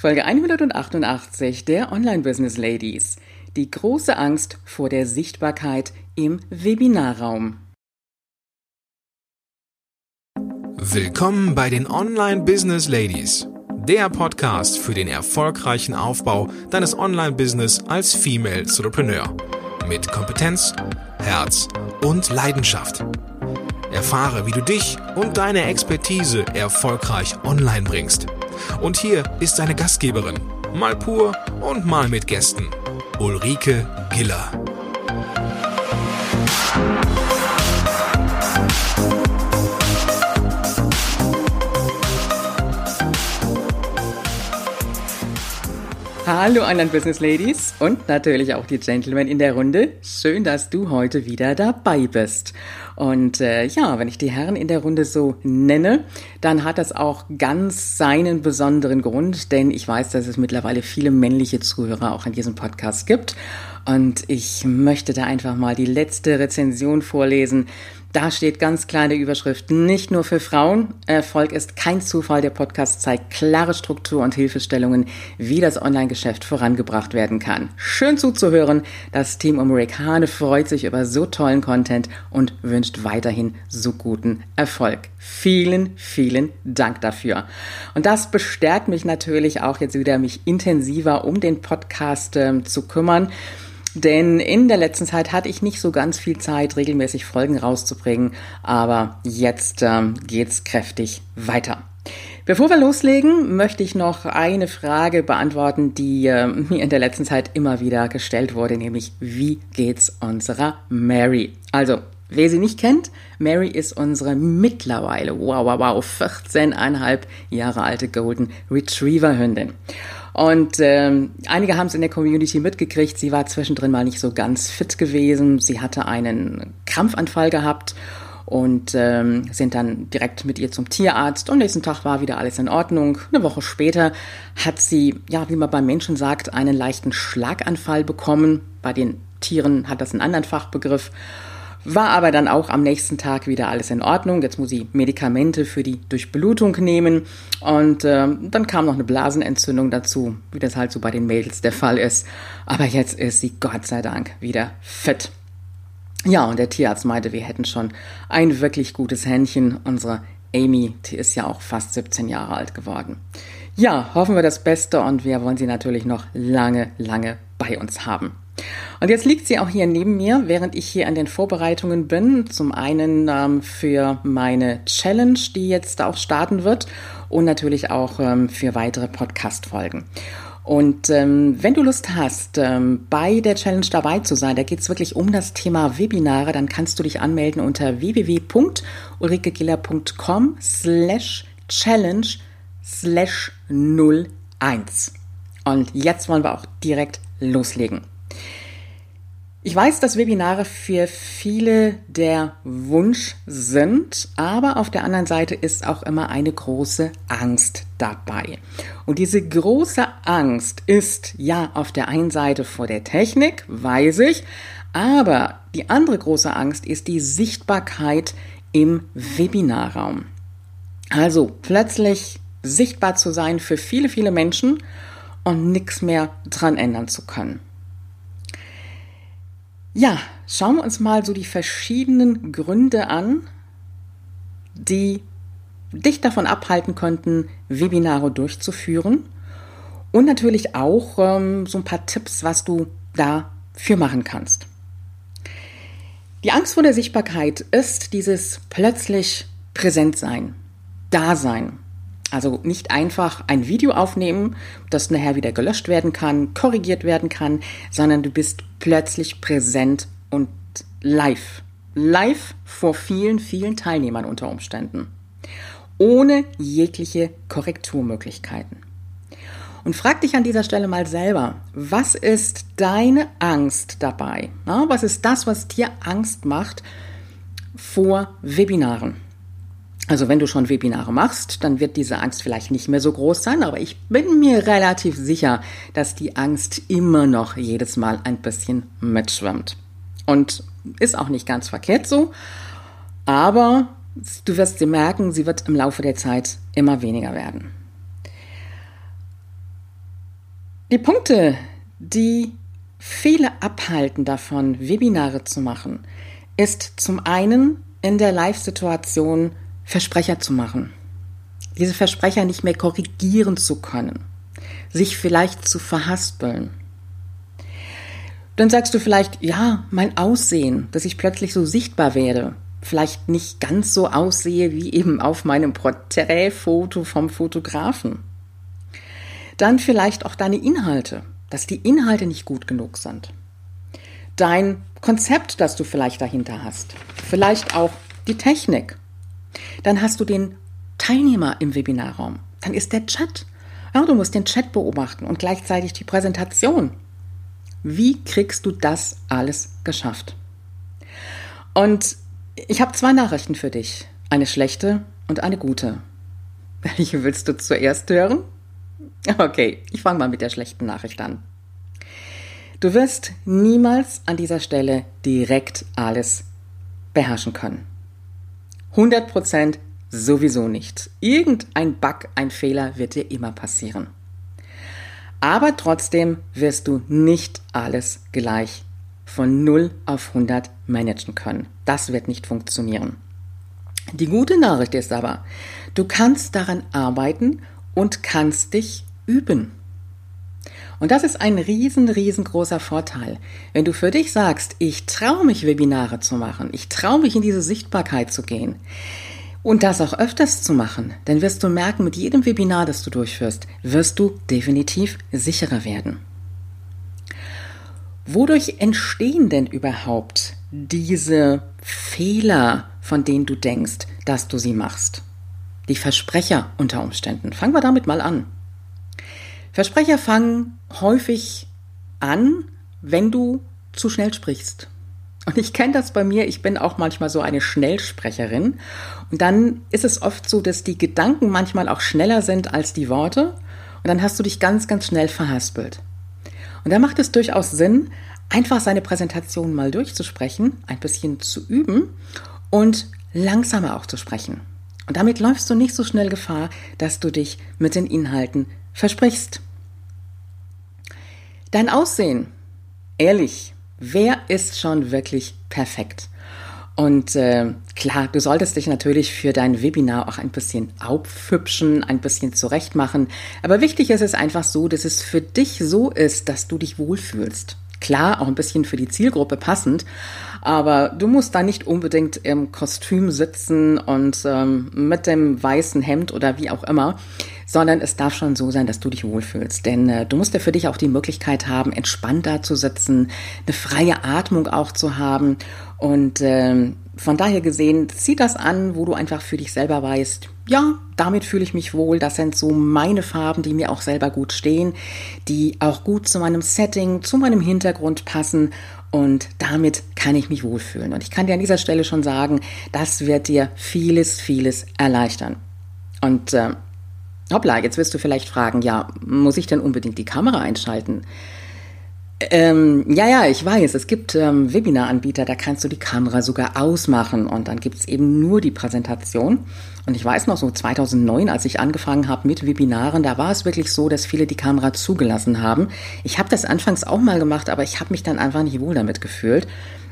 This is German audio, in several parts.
Folge 188 der Online Business Ladies. Die große Angst vor der Sichtbarkeit im Webinarraum. Willkommen bei den Online Business Ladies, der Podcast für den erfolgreichen Aufbau deines Online Business als Female Entrepreneur mit Kompetenz, Herz und Leidenschaft. Erfahre, wie du dich und deine Expertise erfolgreich online bringst und hier ist seine Gastgeberin, mal pur und mal mit Gästen, Ulrike Giller. Hallo anderen Business Ladies und natürlich auch die Gentlemen in der Runde. Schön, dass du heute wieder dabei bist. Und äh, ja, wenn ich die Herren in der Runde so nenne, dann hat das auch ganz seinen besonderen Grund, denn ich weiß, dass es mittlerweile viele männliche Zuhörer auch in diesem Podcast gibt. Und ich möchte da einfach mal die letzte Rezension vorlesen da steht ganz kleine Überschrift, nicht nur für Frauen. Erfolg ist kein Zufall. Der Podcast zeigt klare Struktur und Hilfestellungen, wie das Online-Geschäft vorangebracht werden kann. Schön zuzuhören. Das Team um Rick Hane freut sich über so tollen Content und wünscht weiterhin so guten Erfolg. Vielen, vielen Dank dafür. Und das bestärkt mich natürlich auch jetzt wieder, mich intensiver um den Podcast äh, zu kümmern. Denn in der letzten Zeit hatte ich nicht so ganz viel Zeit, regelmäßig Folgen rauszubringen, aber jetzt ähm, geht's kräftig weiter. Bevor wir loslegen, möchte ich noch eine Frage beantworten, die äh, mir in der letzten Zeit immer wieder gestellt wurde, nämlich wie geht's unserer Mary? Also, wer sie nicht kennt, Mary ist unsere mittlerweile, wow, wow, wow, 14,5 Jahre alte Golden Retriever Hündin. Und ähm, einige haben es in der Community mitgekriegt. Sie war zwischendrin mal nicht so ganz fit gewesen. Sie hatte einen Krampfanfall gehabt und ähm, sind dann direkt mit ihr zum Tierarzt. Und nächsten Tag war wieder alles in Ordnung. Eine Woche später hat sie, ja, wie man beim Menschen sagt, einen leichten Schlaganfall bekommen. Bei den Tieren hat das einen anderen Fachbegriff. War aber dann auch am nächsten Tag wieder alles in Ordnung. Jetzt muss sie Medikamente für die Durchblutung nehmen. Und äh, dann kam noch eine Blasenentzündung dazu, wie das halt so bei den Mädels der Fall ist. Aber jetzt ist sie Gott sei Dank wieder fit. Ja, und der Tierarzt meinte, wir hätten schon ein wirklich gutes Händchen. Unsere Amy, die ist ja auch fast 17 Jahre alt geworden. Ja, hoffen wir das Beste und wir wollen sie natürlich noch lange, lange bei uns haben. Und jetzt liegt sie auch hier neben mir, während ich hier an den Vorbereitungen bin. Zum einen ähm, für meine Challenge, die jetzt auch starten wird und natürlich auch ähm, für weitere Podcast-Folgen. Und ähm, wenn du Lust hast, ähm, bei der Challenge dabei zu sein, da geht es wirklich um das Thema Webinare, dann kannst du dich anmelden unter www.ulrikegiller.com slash challenge slash 01. Und jetzt wollen wir auch direkt loslegen. Ich weiß, dass Webinare für viele der Wunsch sind, aber auf der anderen Seite ist auch immer eine große Angst dabei. Und diese große Angst ist ja auf der einen Seite vor der Technik, weiß ich, aber die andere große Angst ist die Sichtbarkeit im Webinarraum. Also plötzlich sichtbar zu sein für viele, viele Menschen und nichts mehr dran ändern zu können. Ja, schauen wir uns mal so die verschiedenen Gründe an, die dich davon abhalten könnten, Webinare durchzuführen. Und natürlich auch ähm, so ein paar Tipps, was du dafür machen kannst. Die Angst vor der Sichtbarkeit ist dieses plötzlich Präsentsein, Dasein. Also nicht einfach ein Video aufnehmen, das nachher wieder gelöscht werden kann, korrigiert werden kann, sondern du bist plötzlich präsent und live. Live vor vielen, vielen Teilnehmern unter Umständen. Ohne jegliche Korrekturmöglichkeiten. Und frag dich an dieser Stelle mal selber, was ist deine Angst dabei? was ist das, was dir Angst macht vor Webinaren? Also wenn du schon Webinare machst, dann wird diese Angst vielleicht nicht mehr so groß sein, aber ich bin mir relativ sicher, dass die Angst immer noch jedes Mal ein bisschen mitschwimmt. Und ist auch nicht ganz verkehrt so, aber du wirst sie merken, sie wird im Laufe der Zeit immer weniger werden. Die Punkte, die viele abhalten davon, Webinare zu machen, ist zum einen in der Live-Situation Versprecher zu machen. Diese Versprecher nicht mehr korrigieren zu können. Sich vielleicht zu verhaspeln. Dann sagst du vielleicht, ja, mein Aussehen, dass ich plötzlich so sichtbar werde, vielleicht nicht ganz so aussehe wie eben auf meinem Porträtfoto vom Fotografen. Dann vielleicht auch deine Inhalte, dass die Inhalte nicht gut genug sind. Dein Konzept, das du vielleicht dahinter hast. Vielleicht auch die Technik. Dann hast du den Teilnehmer im Webinarraum. Dann ist der Chat. Ja, du musst den Chat beobachten und gleichzeitig die Präsentation. Wie kriegst du das alles geschafft? Und ich habe zwei Nachrichten für dich. Eine schlechte und eine gute. Welche willst du zuerst hören? Okay, ich fange mal mit der schlechten Nachricht an. Du wirst niemals an dieser Stelle direkt alles beherrschen können. 100 Prozent sowieso nicht. Irgendein Bug, ein Fehler wird dir immer passieren. Aber trotzdem wirst du nicht alles gleich von 0 auf 100 managen können. Das wird nicht funktionieren. Die gute Nachricht ist aber, du kannst daran arbeiten und kannst dich üben. Und das ist ein riesen, riesengroßer Vorteil. Wenn du für dich sagst, ich traue mich, Webinare zu machen, ich traue mich, in diese Sichtbarkeit zu gehen und das auch öfters zu machen, dann wirst du merken, mit jedem Webinar, das du durchführst, wirst du definitiv sicherer werden. Wodurch entstehen denn überhaupt diese Fehler, von denen du denkst, dass du sie machst? Die Versprecher unter Umständen. Fangen wir damit mal an. Versprecher fangen häufig an, wenn du zu schnell sprichst. Und ich kenne das bei mir, ich bin auch manchmal so eine Schnellsprecherin. Und dann ist es oft so, dass die Gedanken manchmal auch schneller sind als die Worte. Und dann hast du dich ganz, ganz schnell verhaspelt. Und da macht es durchaus Sinn, einfach seine Präsentation mal durchzusprechen, ein bisschen zu üben und langsamer auch zu sprechen. Und damit läufst du nicht so schnell Gefahr, dass du dich mit den Inhalten versprichst. Dein Aussehen. Ehrlich, wer ist schon wirklich perfekt? Und äh, klar, du solltest dich natürlich für dein Webinar auch ein bisschen aufhübschen, ein bisschen zurechtmachen. Aber wichtig ist es einfach so, dass es für dich so ist, dass du dich wohlfühlst. Klar, auch ein bisschen für die Zielgruppe passend, aber du musst da nicht unbedingt im Kostüm sitzen und ähm, mit dem weißen Hemd oder wie auch immer, sondern es darf schon so sein, dass du dich wohlfühlst. Denn äh, du musst ja für dich auch die Möglichkeit haben, entspannt da zu sitzen, eine freie Atmung auch zu haben und äh, von daher gesehen, zieh das an, wo du einfach für dich selber weißt, ja, damit fühle ich mich wohl. Das sind so meine Farben, die mir auch selber gut stehen, die auch gut zu meinem Setting, zu meinem Hintergrund passen. Und damit kann ich mich wohlfühlen. Und ich kann dir an dieser Stelle schon sagen, das wird dir vieles, vieles erleichtern. Und äh, hoppla, jetzt wirst du vielleicht fragen, ja, muss ich denn unbedingt die Kamera einschalten? Ähm, ja, ja, ich weiß. Es gibt ähm, Webinar-Anbieter, da kannst du die Kamera sogar ausmachen und dann gibt's eben nur die Präsentation. Und ich weiß noch so 2009, als ich angefangen habe mit Webinaren, da war es wirklich so, dass viele die Kamera zugelassen haben. Ich habe das anfangs auch mal gemacht, aber ich habe mich dann einfach nicht wohl damit gefühlt,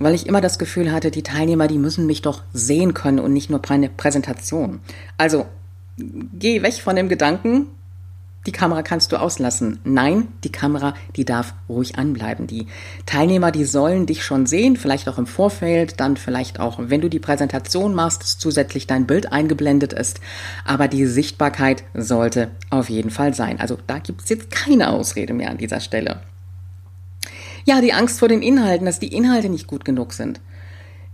weil ich immer das Gefühl hatte, die Teilnehmer, die müssen mich doch sehen können und nicht nur eine Präsentation. Also geh weg von dem Gedanken, die Kamera kannst du auslassen. Nein, die Kamera, die darf ruhig anbleiben. Die Teilnehmer, die sollen dich schon sehen, vielleicht auch im Vorfeld, dann vielleicht auch, wenn du die Präsentation machst, zusätzlich dein Bild eingeblendet ist. Aber die Sichtbarkeit sollte auf jeden Fall sein. Also da gibt es jetzt keine Ausrede mehr an dieser Stelle. Ja, die Angst vor den Inhalten, dass die Inhalte nicht gut genug sind.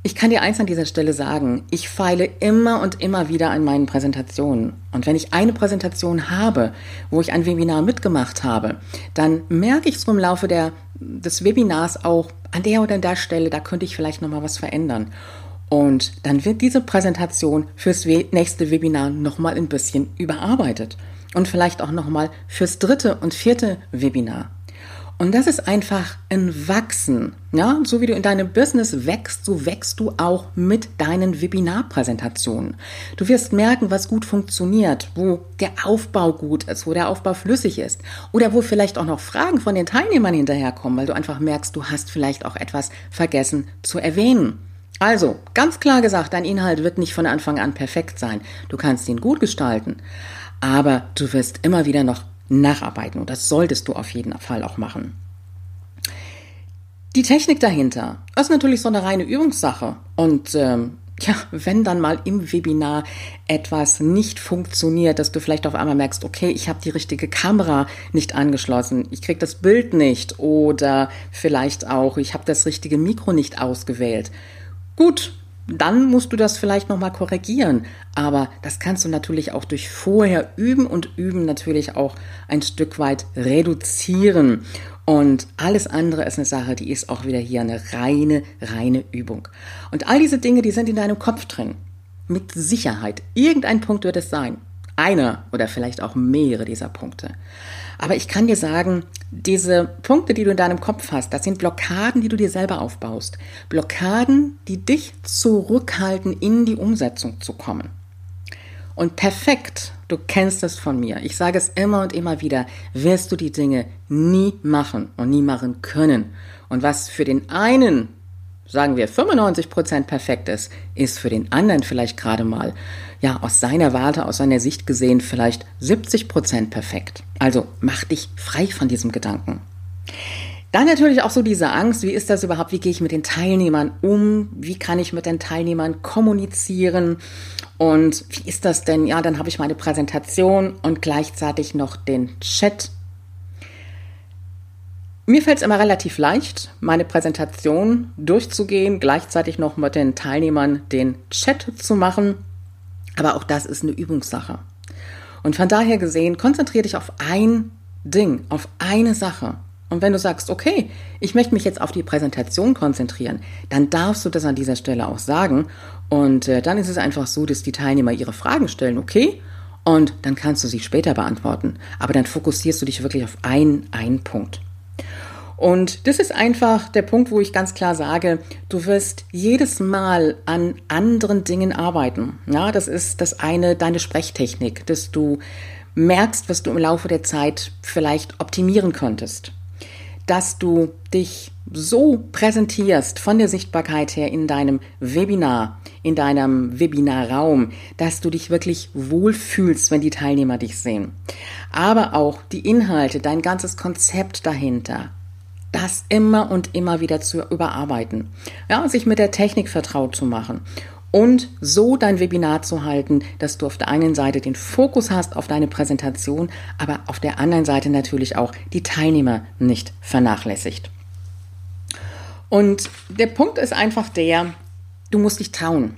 Ich kann dir eins an dieser Stelle sagen. Ich feile immer und immer wieder an meinen Präsentationen. Und wenn ich eine Präsentation habe, wo ich ein Webinar mitgemacht habe, dann merke ich so im Laufe der, des Webinars auch, an der oder an der Stelle, da könnte ich vielleicht nochmal was verändern. Und dann wird diese Präsentation fürs nächste Webinar nochmal ein bisschen überarbeitet. Und vielleicht auch nochmal fürs dritte und vierte Webinar. Und das ist einfach ein Wachsen. Ja, so wie du in deinem Business wächst, so wächst du auch mit deinen Webinarpräsentationen. Du wirst merken, was gut funktioniert, wo der Aufbau gut ist, wo der Aufbau flüssig ist oder wo vielleicht auch noch Fragen von den Teilnehmern hinterherkommen, weil du einfach merkst, du hast vielleicht auch etwas vergessen zu erwähnen. Also, ganz klar gesagt, dein Inhalt wird nicht von Anfang an perfekt sein. Du kannst ihn gut gestalten, aber du wirst immer wieder noch nacharbeiten und das solltest du auf jeden Fall auch machen. Die Technik dahinter ist natürlich so eine reine Übungssache und ähm, ja, wenn dann mal im Webinar etwas nicht funktioniert, dass du vielleicht auf einmal merkst, okay, ich habe die richtige Kamera nicht angeschlossen, ich kriege das Bild nicht oder vielleicht auch, ich habe das richtige Mikro nicht ausgewählt. Gut, dann musst du das vielleicht nochmal korrigieren. Aber das kannst du natürlich auch durch vorher üben und üben natürlich auch ein Stück weit reduzieren. Und alles andere ist eine Sache, die ist auch wieder hier eine reine, reine Übung. Und all diese Dinge, die sind in deinem Kopf drin. Mit Sicherheit. Irgendein Punkt wird es sein. Einer oder vielleicht auch mehrere dieser Punkte. Aber ich kann dir sagen, diese Punkte, die du in deinem Kopf hast, das sind Blockaden, die du dir selber aufbaust. Blockaden, die dich zurückhalten, in die Umsetzung zu kommen. Und perfekt, du kennst es von mir, ich sage es immer und immer wieder, wirst du die Dinge nie machen und nie machen können. Und was für den einen sagen wir 95 Prozent perfekt ist, ist für den anderen vielleicht gerade mal, ja, aus seiner Warte, aus seiner Sicht gesehen, vielleicht 70 Prozent perfekt. Also mach dich frei von diesem Gedanken. Dann natürlich auch so diese Angst, wie ist das überhaupt, wie gehe ich mit den Teilnehmern um, wie kann ich mit den Teilnehmern kommunizieren und wie ist das denn, ja, dann habe ich meine Präsentation und gleichzeitig noch den Chat mir fällt es immer relativ leicht, meine Präsentation durchzugehen, gleichzeitig noch mit den Teilnehmern den Chat zu machen. Aber auch das ist eine Übungssache. Und von daher gesehen, konzentriere dich auf ein Ding, auf eine Sache. Und wenn du sagst, okay, ich möchte mich jetzt auf die Präsentation konzentrieren, dann darfst du das an dieser Stelle auch sagen. Und äh, dann ist es einfach so, dass die Teilnehmer ihre Fragen stellen, okay? Und dann kannst du sie später beantworten. Aber dann fokussierst du dich wirklich auf einen, einen Punkt. Und das ist einfach der Punkt, wo ich ganz klar sage, du wirst jedes Mal an anderen Dingen arbeiten. Ja, das ist das eine, deine Sprechtechnik, dass du merkst, was du im Laufe der Zeit vielleicht optimieren könntest. Dass du dich so präsentierst von der Sichtbarkeit her in deinem Webinar, in deinem Webinarraum, dass du dich wirklich wohlfühlst, wenn die Teilnehmer dich sehen. Aber auch die Inhalte, dein ganzes Konzept dahinter, das immer und immer wieder zu überarbeiten. Ja, sich mit der Technik vertraut zu machen und so dein Webinar zu halten, dass du auf der einen Seite den Fokus hast auf deine Präsentation, aber auf der anderen Seite natürlich auch die Teilnehmer nicht vernachlässigt. Und der Punkt ist einfach der, du musst dich trauen.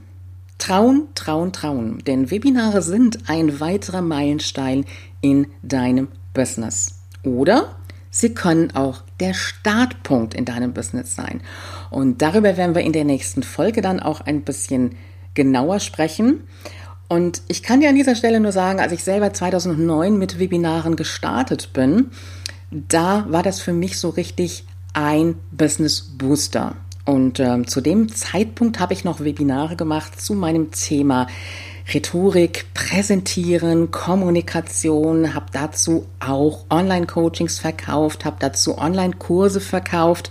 Trauen, trauen, trauen. Denn Webinare sind ein weiterer Meilenstein in deinem Business. Oder Sie können auch der Startpunkt in deinem Business sein. Und darüber werden wir in der nächsten Folge dann auch ein bisschen genauer sprechen. Und ich kann dir an dieser Stelle nur sagen, als ich selber 2009 mit Webinaren gestartet bin, da war das für mich so richtig ein Business Booster. Und ähm, zu dem Zeitpunkt habe ich noch Webinare gemacht zu meinem Thema Rhetorik, Präsentieren, Kommunikation, habe dazu auch Online-Coachings verkauft, habe dazu Online-Kurse verkauft.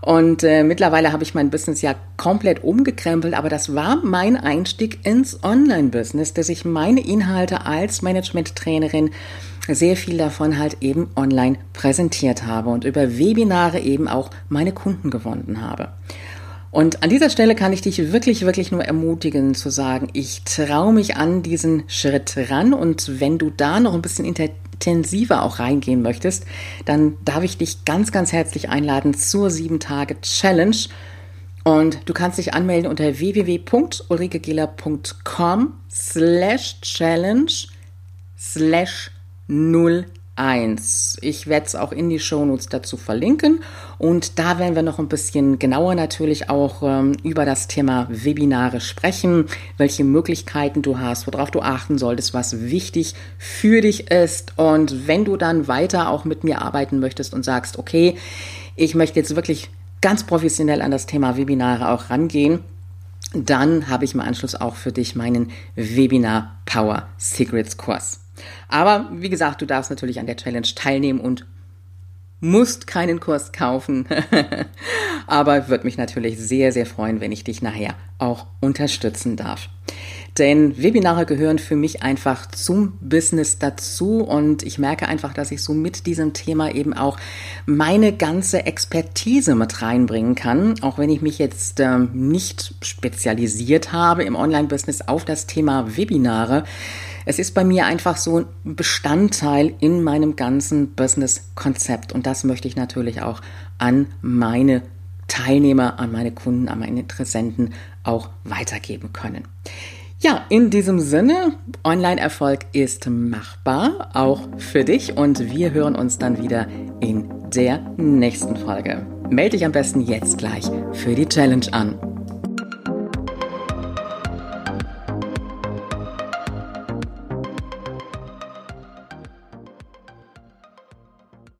Und äh, mittlerweile habe ich mein Business ja komplett umgekrempelt, aber das war mein Einstieg ins Online-Business, dass ich meine Inhalte als Management-Trainerin sehr viel davon halt eben online präsentiert habe und über Webinare eben auch meine Kunden gewonnen habe. Und an dieser Stelle kann ich dich wirklich, wirklich nur ermutigen zu sagen, ich traue mich an diesen Schritt ran und wenn du da noch ein bisschen intensiver auch reingehen möchtest, dann darf ich dich ganz, ganz herzlich einladen zur 7-Tage-Challenge. Und du kannst dich anmelden unter www.ulrikegela.com slash challenge slash 01. 1. Ich werde es auch in die Shownotes dazu verlinken und da werden wir noch ein bisschen genauer natürlich auch ähm, über das Thema Webinare sprechen, welche Möglichkeiten du hast, worauf du achten solltest, was wichtig für dich ist und wenn du dann weiter auch mit mir arbeiten möchtest und sagst, okay, ich möchte jetzt wirklich ganz professionell an das Thema Webinare auch rangehen, dann habe ich im Anschluss auch für dich meinen Webinar Power Secrets Kurs. Aber wie gesagt, du darfst natürlich an der Challenge teilnehmen und musst keinen Kurs kaufen. Aber würde mich natürlich sehr, sehr freuen, wenn ich dich nachher auch unterstützen darf. Denn Webinare gehören für mich einfach zum Business dazu und ich merke einfach, dass ich so mit diesem Thema eben auch meine ganze Expertise mit reinbringen kann, auch wenn ich mich jetzt ähm, nicht spezialisiert habe im Online-Business auf das Thema Webinare. Es ist bei mir einfach so ein Bestandteil in meinem ganzen Business-Konzept und das möchte ich natürlich auch an meine Teilnehmer, an meine Kunden, an meine Interessenten auch weitergeben können. Ja, in diesem Sinne, Online-Erfolg ist machbar, auch für dich und wir hören uns dann wieder in der nächsten Folge. Melde dich am besten jetzt gleich für die Challenge an.